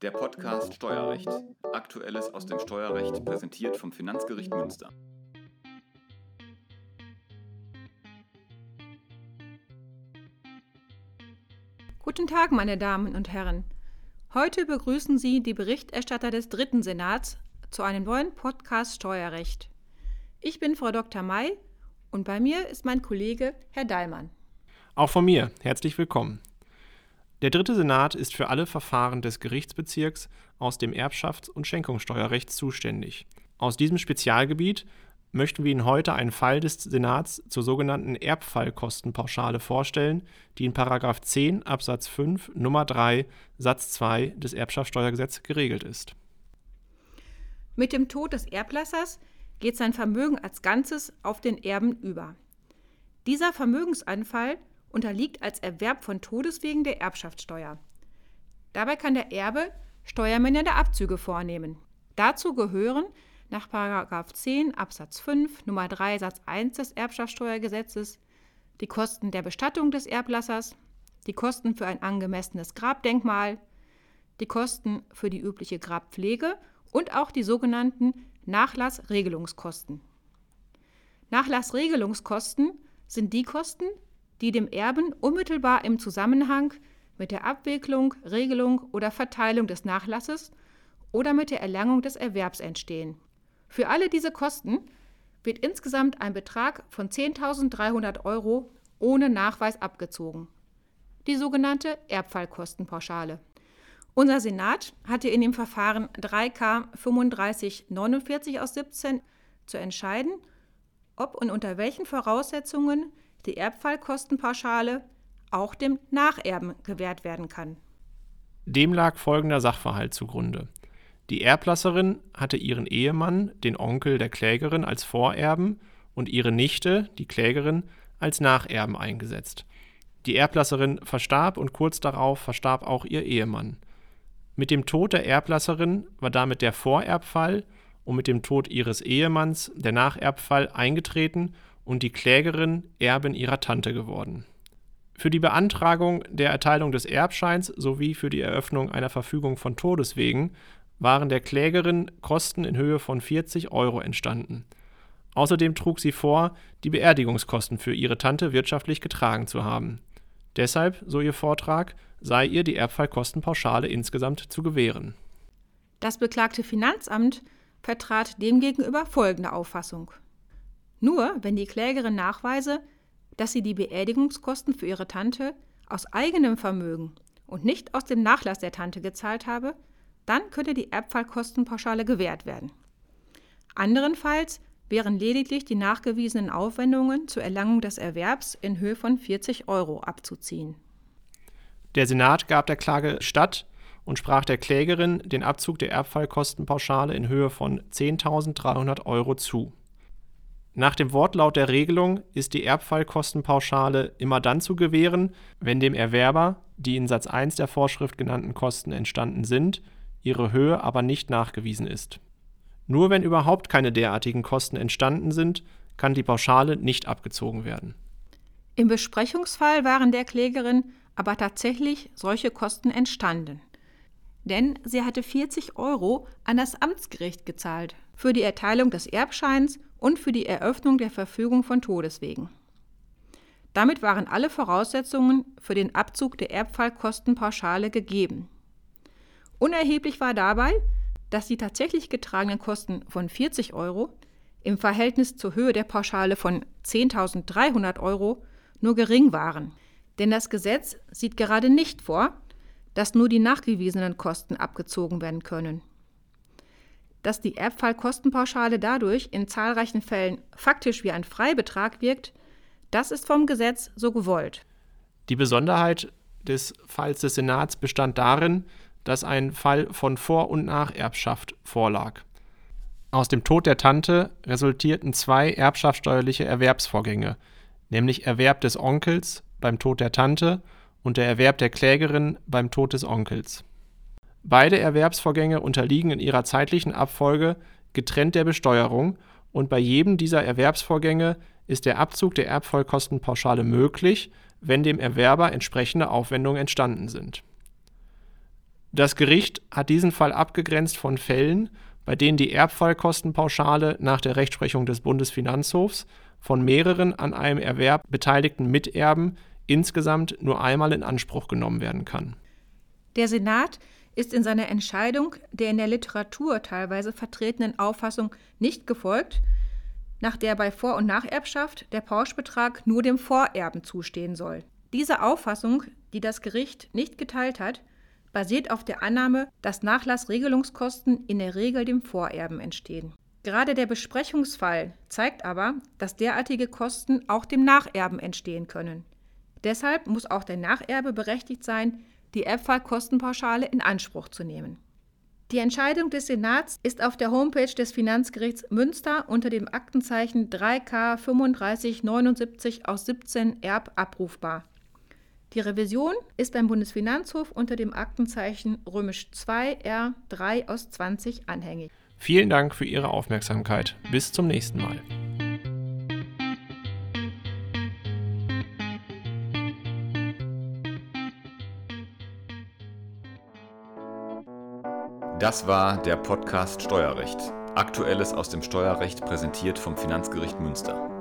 Der Podcast Steuerrecht. Aktuelles aus dem Steuerrecht präsentiert vom Finanzgericht Münster. Guten Tag, meine Damen und Herren. Heute begrüßen Sie die Berichterstatter des Dritten Senats zu einem neuen Podcast Steuerrecht. Ich bin Frau Dr. May und bei mir ist mein Kollege Herr Dallmann. Auch von mir herzlich willkommen. Der dritte Senat ist für alle Verfahren des Gerichtsbezirks aus dem Erbschafts- und Schenkungssteuerrecht zuständig. Aus diesem Spezialgebiet möchten wir Ihnen heute einen Fall des Senats zur sogenannten Erbfallkostenpauschale vorstellen, die in 10 Absatz 5 Nummer 3 Satz 2 des Erbschaftssteuergesetzes geregelt ist. Mit dem Tod des Erblassers geht sein Vermögen als Ganzes auf den Erben über. Dieser Vermögensanfall unterliegt als Erwerb von Todeswegen der Erbschaftssteuer. Dabei kann der Erbe steuermindernde Abzüge vornehmen. Dazu gehören nach 10 Absatz 5 Nummer 3 Satz 1 des Erbschaftssteuergesetzes die Kosten der Bestattung des Erblassers, die Kosten für ein angemessenes Grabdenkmal, die Kosten für die übliche Grabpflege und auch die sogenannten Nachlassregelungskosten. Nachlassregelungskosten sind die Kosten, die dem Erben unmittelbar im Zusammenhang mit der Abwicklung, Regelung oder Verteilung des Nachlasses oder mit der Erlangung des Erwerbs entstehen. Für alle diese Kosten wird insgesamt ein Betrag von 10.300 Euro ohne Nachweis abgezogen. Die sogenannte Erbfallkostenpauschale. Unser Senat hatte in dem Verfahren 3K 3549 aus 17 zu entscheiden, ob und unter welchen Voraussetzungen die Erbfallkostenpauschale auch dem Nacherben gewährt werden kann. Dem lag folgender Sachverhalt zugrunde. Die Erblasserin hatte ihren Ehemann, den Onkel der Klägerin, als Vorerben und ihre Nichte, die Klägerin, als Nacherben eingesetzt. Die Erblasserin verstarb und kurz darauf verstarb auch ihr Ehemann. Mit dem Tod der Erblasserin war damit der Vorerbfall und mit dem Tod ihres Ehemanns der Nacherbfall eingetreten und die Klägerin Erbin ihrer Tante geworden. Für die Beantragung der Erteilung des Erbscheins sowie für die Eröffnung einer Verfügung von Todeswegen waren der Klägerin Kosten in Höhe von 40 Euro entstanden. Außerdem trug sie vor, die Beerdigungskosten für ihre Tante wirtschaftlich getragen zu haben. Deshalb, so ihr Vortrag, sei ihr die Erbfallkostenpauschale insgesamt zu gewähren. Das beklagte Finanzamt vertrat demgegenüber folgende Auffassung. Nur wenn die Klägerin nachweise, dass sie die Beerdigungskosten für ihre Tante aus eigenem Vermögen und nicht aus dem Nachlass der Tante gezahlt habe, dann könne die Erbfallkostenpauschale gewährt werden. Anderenfalls wären lediglich die nachgewiesenen Aufwendungen zur Erlangung des Erwerbs in Höhe von 40 Euro abzuziehen. Der Senat gab der Klage statt und sprach der Klägerin den Abzug der Erbfallkostenpauschale in Höhe von 10.300 Euro zu. Nach dem Wortlaut der Regelung ist die Erbfallkostenpauschale immer dann zu gewähren, wenn dem Erwerber die in Satz 1 der Vorschrift genannten Kosten entstanden sind, ihre Höhe aber nicht nachgewiesen ist. Nur wenn überhaupt keine derartigen Kosten entstanden sind, kann die Pauschale nicht abgezogen werden. Im Besprechungsfall waren der Klägerin aber tatsächlich solche Kosten entstanden. Denn sie hatte 40 Euro an das Amtsgericht gezahlt für die Erteilung des Erbscheins und für die Eröffnung der Verfügung von Todeswegen. Damit waren alle Voraussetzungen für den Abzug der Erbfallkostenpauschale gegeben. Unerheblich war dabei, dass die tatsächlich getragenen Kosten von 40 Euro im Verhältnis zur Höhe der Pauschale von 10.300 Euro nur gering waren. Denn das Gesetz sieht gerade nicht vor, dass nur die nachgewiesenen Kosten abgezogen werden können dass die Erbfallkostenpauschale dadurch in zahlreichen Fällen faktisch wie ein Freibetrag wirkt, das ist vom Gesetz so gewollt. Die Besonderheit des Falls des Senats bestand darin, dass ein Fall von Vor- und Nacherbschaft vorlag. Aus dem Tod der Tante resultierten zwei erbschaftssteuerliche Erwerbsvorgänge, nämlich Erwerb des Onkels beim Tod der Tante und der Erwerb der Klägerin beim Tod des Onkels. Beide Erwerbsvorgänge unterliegen in ihrer zeitlichen Abfolge getrennt der Besteuerung und bei jedem dieser Erwerbsvorgänge ist der Abzug der Erbvollkostenpauschale möglich, wenn dem Erwerber entsprechende Aufwendungen entstanden sind. Das Gericht hat diesen Fall abgegrenzt von Fällen, bei denen die Erbfallkostenpauschale nach der Rechtsprechung des Bundesfinanzhofs von mehreren an einem Erwerb beteiligten Miterben insgesamt nur einmal in Anspruch genommen werden kann. Der Senat ist in seiner Entscheidung der in der Literatur teilweise vertretenen Auffassung nicht gefolgt, nach der bei Vor- und Nacherbschaft der Pauschbetrag nur dem Vorerben zustehen soll. Diese Auffassung, die das Gericht nicht geteilt hat, basiert auf der Annahme, dass Nachlassregelungskosten in der Regel dem Vorerben entstehen. Gerade der Besprechungsfall zeigt aber, dass derartige Kosten auch dem Nacherben entstehen können. Deshalb muss auch der Nacherbe berechtigt sein, die Erbfallkostenpauschale in Anspruch zu nehmen. Die Entscheidung des Senats ist auf der Homepage des Finanzgerichts Münster unter dem Aktenzeichen 3K 3579 aus 17 Erb abrufbar. Die Revision ist beim Bundesfinanzhof unter dem Aktenzeichen römisch 2 R 3 aus 20 anhängig. Vielen Dank für Ihre Aufmerksamkeit. Bis zum nächsten Mal. Das war der Podcast Steuerrecht. Aktuelles aus dem Steuerrecht präsentiert vom Finanzgericht Münster.